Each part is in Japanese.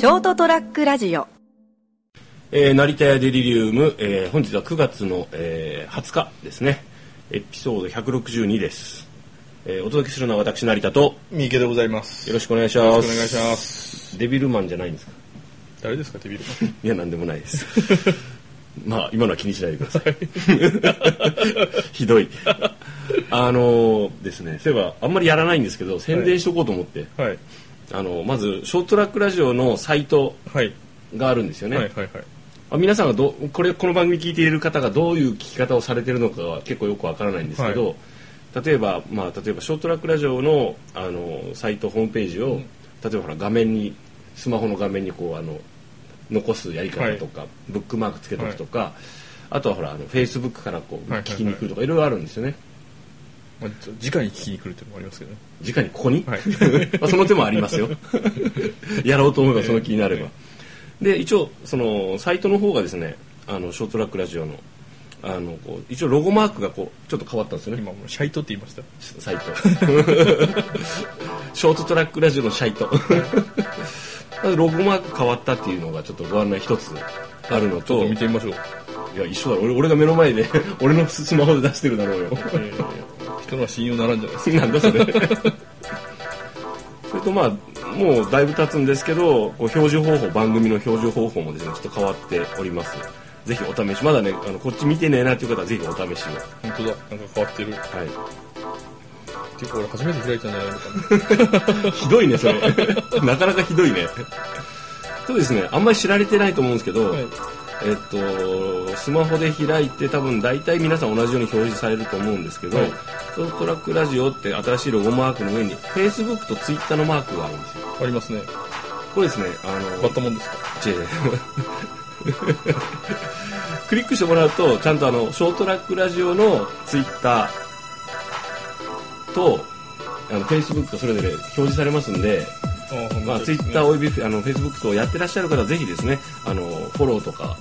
ショートトラックラジオ。えー、成田屋デリリウム、えー、本日は9月の、えー、20日ですね。エピソード162です、えー、お届けするのは私成田と三池でございます。よろしくお願いします。よろしくお願いします。デビルマンじゃないんですか？誰ですか、テビル いやなんでもないです。まあ今のは気にしないでください。ひどい。あのーですねそういえばあんまりやらないんですけど宣伝しとこうと思って、マン。はい。あのまずショートトラックラジオのサイトはい。があるんですよね、はいはいはい。あ皆さんがどうこれこの番組聞いている方がどういう聞き方をされているのかは結構よくわからないんですけど、例えばまあ例えばショートラックラジオのあのサイトホームページを、例えばほら画面にスマホの画面にこうあの残すやり方とか、ブックマークつけとくとか、あとはほらあのフェイスブックからこうはいはいはい聞きに来るとかいろいろあるんですよね。まあ、直に聞きに来るっていうのもありますけどね。直にここに、はい。まあその手もありますよ。やろうと思えばその気になれば、で一応そのサイトの方がですねあのショートラックラジオのあのこう一応ロゴマークがこうちょっと変わったんですよね。今もうシャイトって言いました。サイト。ショートトラックラジオのサイト。ロゴマーク変わったっていうのがちょっとご案内一つあるのと見てみましょう。いや一緒だろ。俺俺が目の前で俺のスマホで出してるだろうよ。えー人のは信用ならんじゃないですか。なんだそれそれとまあもうだいぶ経つんですけどこう表示方法番組の表示方法もですねちょっと変わっておりますぜひお試しまだねあのこっち見てねえなっていう方はぜひお試しを本当だ。なんか変わってる。はいていうか俺初めて開いたんじゃないのかな。ひどいねそれなかなかひどいねそうですねあんまり知られてないと思うんですけど、はい。えっとスマホで開いて多分大体皆さん同じように表示されると思うんですけど、はいショートトラックラジオって新しいロゴマークの上に Facebook と Twitter のマークがあるんですよありますね。これですねあの割ったもんですか？違う クリックしてもらうとちゃんとあのショートラックラジオのツイッターとあのフェイスブックそれぞれ表示されますんで、まあ、ツイッターおよびあのフェイスブックとやってらっしゃる方はぜひですねあのフォローとか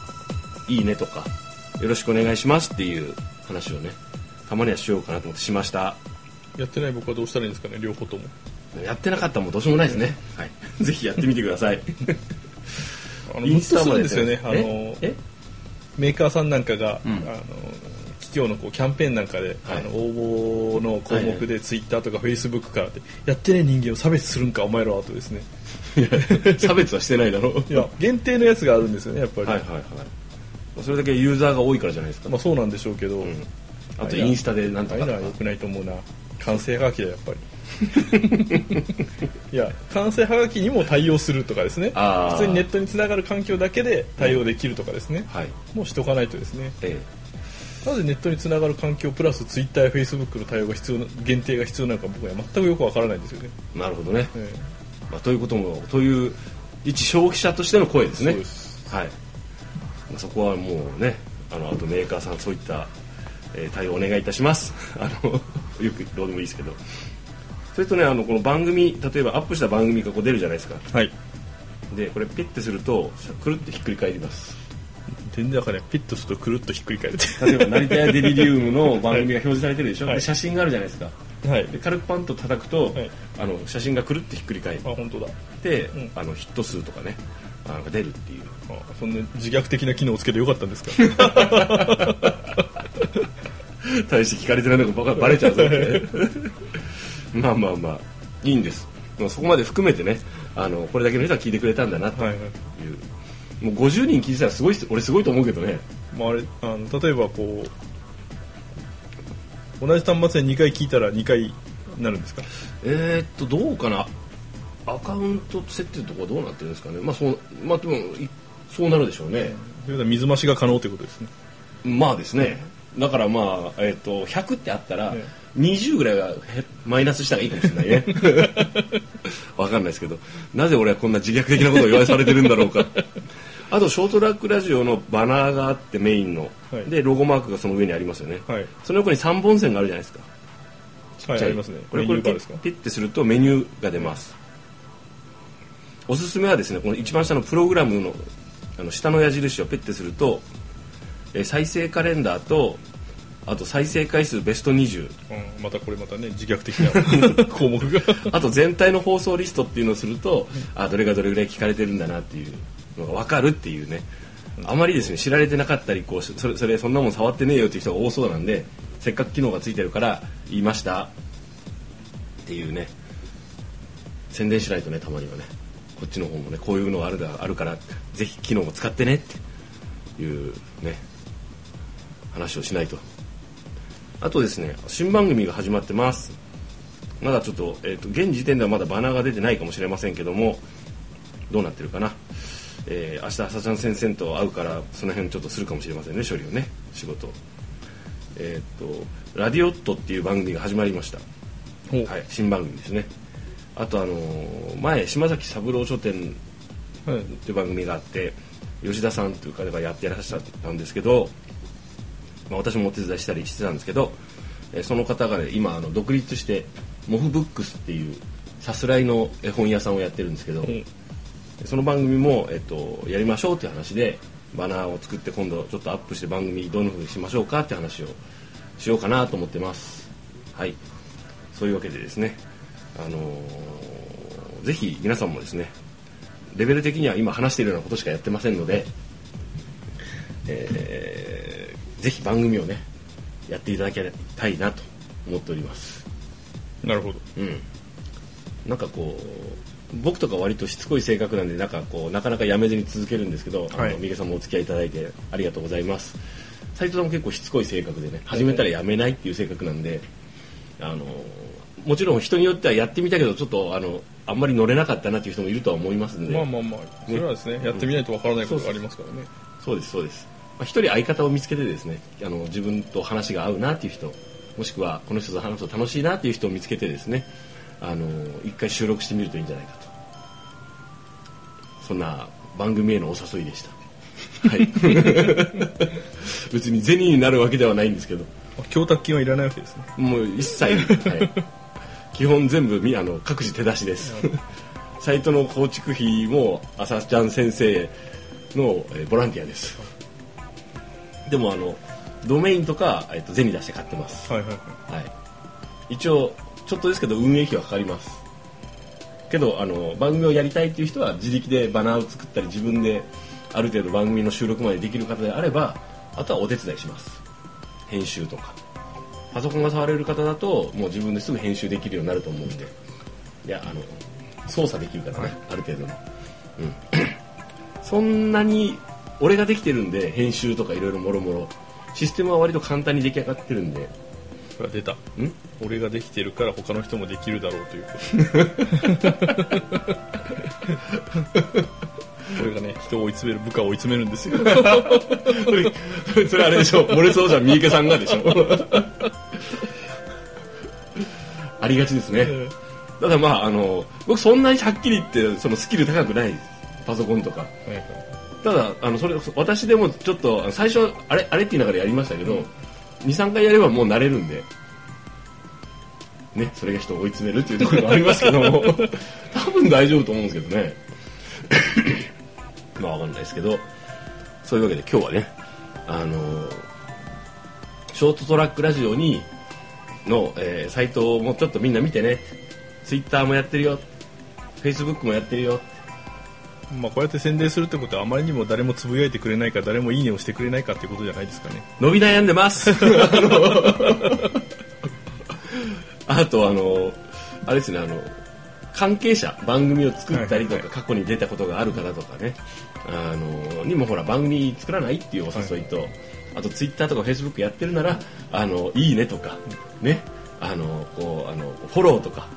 いいねとかよろしくお願いしますっていう話をねたまにはしようかなと思ってしました。やってない僕はどうしたらいいんですかね、両方とも。やってなかったらもうどうしようもないですね、はい、ぜひやってみてください。あの、インスタまですよね。あのえ、え？メーカーさんなんかが、うん。あの企業のこうキャンペーンなんかで、はい。あの応募の項目でツイッターとかフェイスブックからってやってねえ人間を差別するんかお前らはとですね。差別はしてないだろう。いや限定のやつがあるんですよねやっぱり、はいはいはい。それだけユーザーが多いからじゃないですか、まあそうなんでしょうけど、うんあとインスタでなんとかとか。ああいうのは良くないと思うな。完成はがきだよやっぱり。いや完成はがきにも対応するとかですね。普通にネットにつながる環境だけで対応できるとかですね、はい。もうしとかないとですね。えなぜネットにつながる環境プラスツイッターやフェイスブックの対応が必要な限定が必要なのか僕は全くよくわからないんですよね、えなるほどね、えまあ、ということもという一消費者としての声ですね。そうです。はい、まあ、そこはもうねあのあとメーカーさんそういった、えー対応お願いいたします。あのよくどうでもいいですけど。それとねあのこの番組例えばアップした番組がこう出るじゃないですか。えはい。でこれピッてするとくるってひっくり返ります。全然わかんない。ピッとするとくるっとひっくり返るって。例えば成田屋デリリウムの番組が表示されてるでしょ、はい。で写真があるじゃないですか。はい。で軽くパンと叩くと、はい。あの写真がくるってひっくり返っあ本当だ。て、うん。あのヒット数とかねあの出るっていう。あそんな自虐的な機能をつけてよかったんですか？大して聞かれてないのがババレちゃうぞって。まあまあまあいいんです。まあそこまで含めてねあのこれだけの人が聞いてくれたんだなという、はいはい。もう50人聞いてたらすごい俺すごいと思うけどね。まあ、あれあの例えばこう同じ端末で2回聞いたら2回なるんですか？えー、っとどうかな。アカウント設定とかどうなってるんですかね。まあそうまあでもいそうなるでしょうね、ということは水増しが可能ということですね。まあですね、だからまあ、えっと100ってあったらえ20ぐらいはへマイナスしたらいいかもしれないね。わかんないですけど。なぜ俺はこんな自虐的なことを言わされてるんだろうか。あとショートラックラジオのバナーがあってメインの、はい。でロゴマークがその上にありますよね、はい。その横に3本線があるじゃないですか。はいじゃありますね。これこれピッピッてするとメニューが出ます。おすすめはですねこの一番下のプログラムのあの下の矢印をペッてするとえー再生カレンダーとあと再生回数ベスト20うん、またこれまたね自虐的な 項目が。あと全体の放送リストっていうのをするとあどれがどれぐらい聞かれてるんだなっていうのが分かるっていうね。あまりですね知られてなかったりこうそれそれそんなもん触ってねえよっていう人が多そうなんでせっかく機能がついてるから言いましたっていうね。宣伝しないとねたまにはね。こっちの方もねこういうのがあるだあるからぜひ機能も使ってねっていうね話をしないと。あとですね新番組が始まってます。まだちょっと,、えー、と現時点ではまだバナーが出てないかもしれませんけどもどうなってるかな、えー明日朝ちゃん先生と会うからその辺ちょっとするかもしれませんね処理をね仕事。えっ、と「ラディオット」っていう番組が始まりました。はい、新番組ですね。あとあのー前島崎三郎書店はい。っていう番組があって吉田さんという方がやってらっしゃったんですけど、まあ、私もお手伝いしたりしてたんですけど、えーその方が、ね、今あの独立してモフブックスっていうさすらいの絵本屋さんをやってるんですけど、うんその番組も、えっと、やりましょうっていう話でバナーを作って今度ちょっとアップして番組どんな風にしましょうかって話をしようかなと思ってます。はい。そういうわけでですねあのーぜひ皆さんもですねレベル的には今話しているようなことしかやってませんので、えーぜひ番組をねやっていただきたいなと思っております。なるほど。うん、なんかこう僕とか割としつこい性格なんでなんかこうなかなかやめずに続けるんですけど、あはい。の三毛さんもお付き合いいただいてありがとうございます。斉藤さんも結構しつこい性格でね始めたらやめないっていう性格なんであのもちろん人によってはやってみたけどちょっとあのあんまり乗れなかったなっていう人もいるとは思いますんで、まあまあまあそれはですねやってみないとわからないことがありますからね。そうですそうです、まあ、一人相方を見つけてですねあの自分と話が合うなっていう人もしくはこの人と話すと楽しいなっていう人を見つけてですねあの一回収録してみるといいんじゃないかと。そんな番組へのお誘いでした。はい。別に銭になるわけではないんですけど。まあ供託金はいらないわけですね。もう一切、はい、基本全部みあの各自手出しです。サイトの構築費も朝ちゃん先生の、えーボランティアですでもあのドメインとか、えっと銭出して買ってます、はいはいはい。はい、一応ちょっとですけど運営費はかかります。けどあの番組をやりたいっていう人は自力でバナーを作ったり自分である程度番組の収録までできる方であればあとはお手伝いします。編集とか。パソコンが触れる方だともう自分ですぐ編集できるようになると思うんで。いやあの操作できるからね、ある程度の、うん、そんなに俺ができてるんで編集とかいろいろもろもろ。システムは割と簡単に出来上がってるんで。ほら出た。ん？俺ができてるから他の人もできるだろうということ。これがね人を追い詰める部下を追い詰めるんですよ。それそれあれでしょ。漏れそうじゃん三池さんがでしょ。ありがちですね。ただまああの僕そんなにはっきり言ってそのスキル高くない。パソコンとか。はいはいただあのそれ私でもちょっと最初あれあれって言いながらやりましたけど、23回やればもう慣れるんで。ねそれが人を追い詰めるっていうところがありますけども。多分大丈夫と思うんですけどね。まあわかんないですけど。そういうわけで今日はねあのショートトラックラジオにの、えーサイトもちょっとみんな見てね。ツイッターもやってるよ。フェイスブックもやってるよまあこうやって宣伝するってことはあまりにも誰もつぶやいてくれないか誰もいいねをしてくれないかっていうことじゃないですかね。伸び悩んでます。あとあのあれですねあの関係者番組を作ったりとか、過去に出たことがある方とかね。あのにもほら番組作らないっていうお誘いと、あとツイッターとかフェイスブックやってるならあのいいねとかね。あのこうあのフォローとか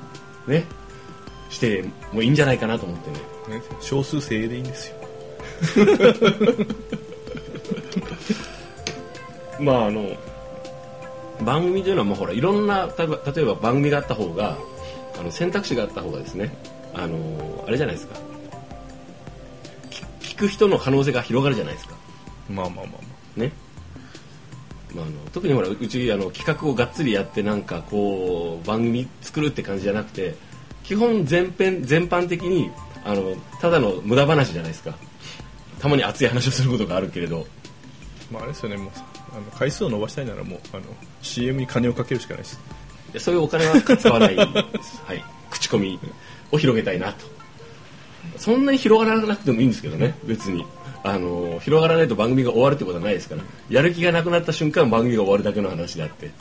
ねしてもいいんじゃないかなと思ってね。ね少数精鋭でいいんですよ。まああの番組というのはもうほらいろんな例えば例えば番組があった方があの選択肢があった方がですねあのあれじゃないですか。聞聞く人の可能性が広がるじゃないですか。まあまあまあまね、まあ、あの特にほらうちあの企画をがっつりやってなんかこう番組作るって感じじゃなくて基本全編全般的にあのただの無駄話じゃないですか。たまに熱い話をすることがあるけれど。あまああれですよねもうさあの回数を伸ばしたいならもうあの CM に金をかけるしかないです。でそういうお金は使わない はい、口コミを広げたいなと。そんなに広がらなくてもいいんですけどね別に。あの広がらないと番組が終わるってことはないですから。やる気がなくなった瞬間番組が終わるだけの話であって。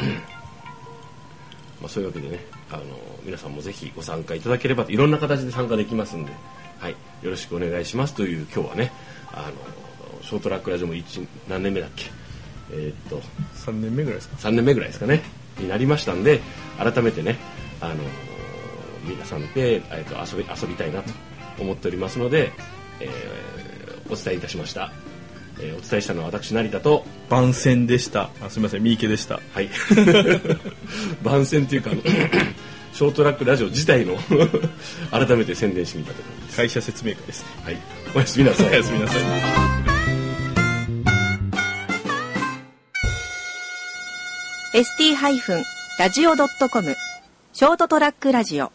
まあそういうわけでねあの皆さんもぜひご参加いただければといろんな形で参加できますんで、はい、よろしくお願いしますという今日はねあのショートラックラジオも一何年目だっけ？えーっと3年目ぐらいですか？3年目ぐらいですかねになりましたんで改めてね、あのー皆さんで、えー、と遊び遊びたいなと思っておりますので、えーお伝えいたしました、えーお伝えしたのは私成田と番宣でした。あすみません三池でした。はい。番宣というか ショートラックラジオ自体の 改めて宣伝してみたところです、会社説明会ですね。はい、おやすみなさい。おやすみなさい。ST-radio.com ショートトラックラジオ